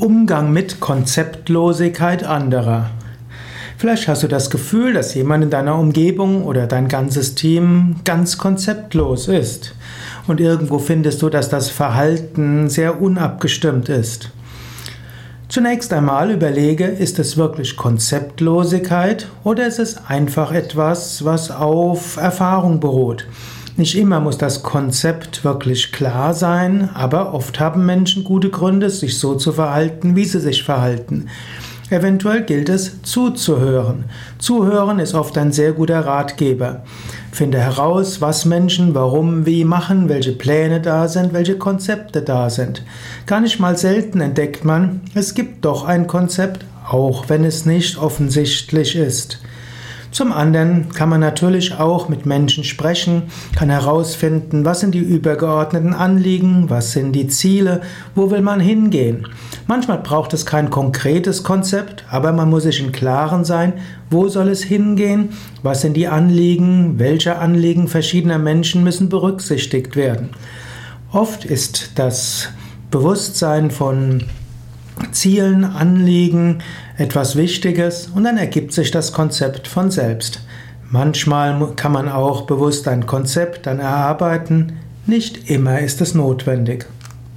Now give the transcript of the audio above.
Umgang mit Konzeptlosigkeit anderer. Vielleicht hast du das Gefühl, dass jemand in deiner Umgebung oder dein ganzes Team ganz konzeptlos ist. Und irgendwo findest du, dass das Verhalten sehr unabgestimmt ist. Zunächst einmal überlege, ist es wirklich Konzeptlosigkeit oder ist es einfach etwas, was auf Erfahrung beruht? Nicht immer muss das Konzept wirklich klar sein, aber oft haben Menschen gute Gründe, sich so zu verhalten, wie sie sich verhalten. Eventuell gilt es zuzuhören. Zuhören ist oft ein sehr guter Ratgeber. Finde heraus, was Menschen warum, wie machen, welche Pläne da sind, welche Konzepte da sind. Gar nicht mal selten entdeckt man, es gibt doch ein Konzept, auch wenn es nicht offensichtlich ist. Zum anderen kann man natürlich auch mit Menschen sprechen, kann herausfinden, was sind die übergeordneten Anliegen, was sind die Ziele, wo will man hingehen. Manchmal braucht es kein konkretes Konzept, aber man muss sich im Klaren sein, wo soll es hingehen, was sind die Anliegen, welche Anliegen verschiedener Menschen müssen berücksichtigt werden. Oft ist das Bewusstsein von Zielen, Anliegen, etwas Wichtiges und dann ergibt sich das Konzept von selbst. Manchmal kann man auch bewusst ein Konzept dann erarbeiten, nicht immer ist es notwendig.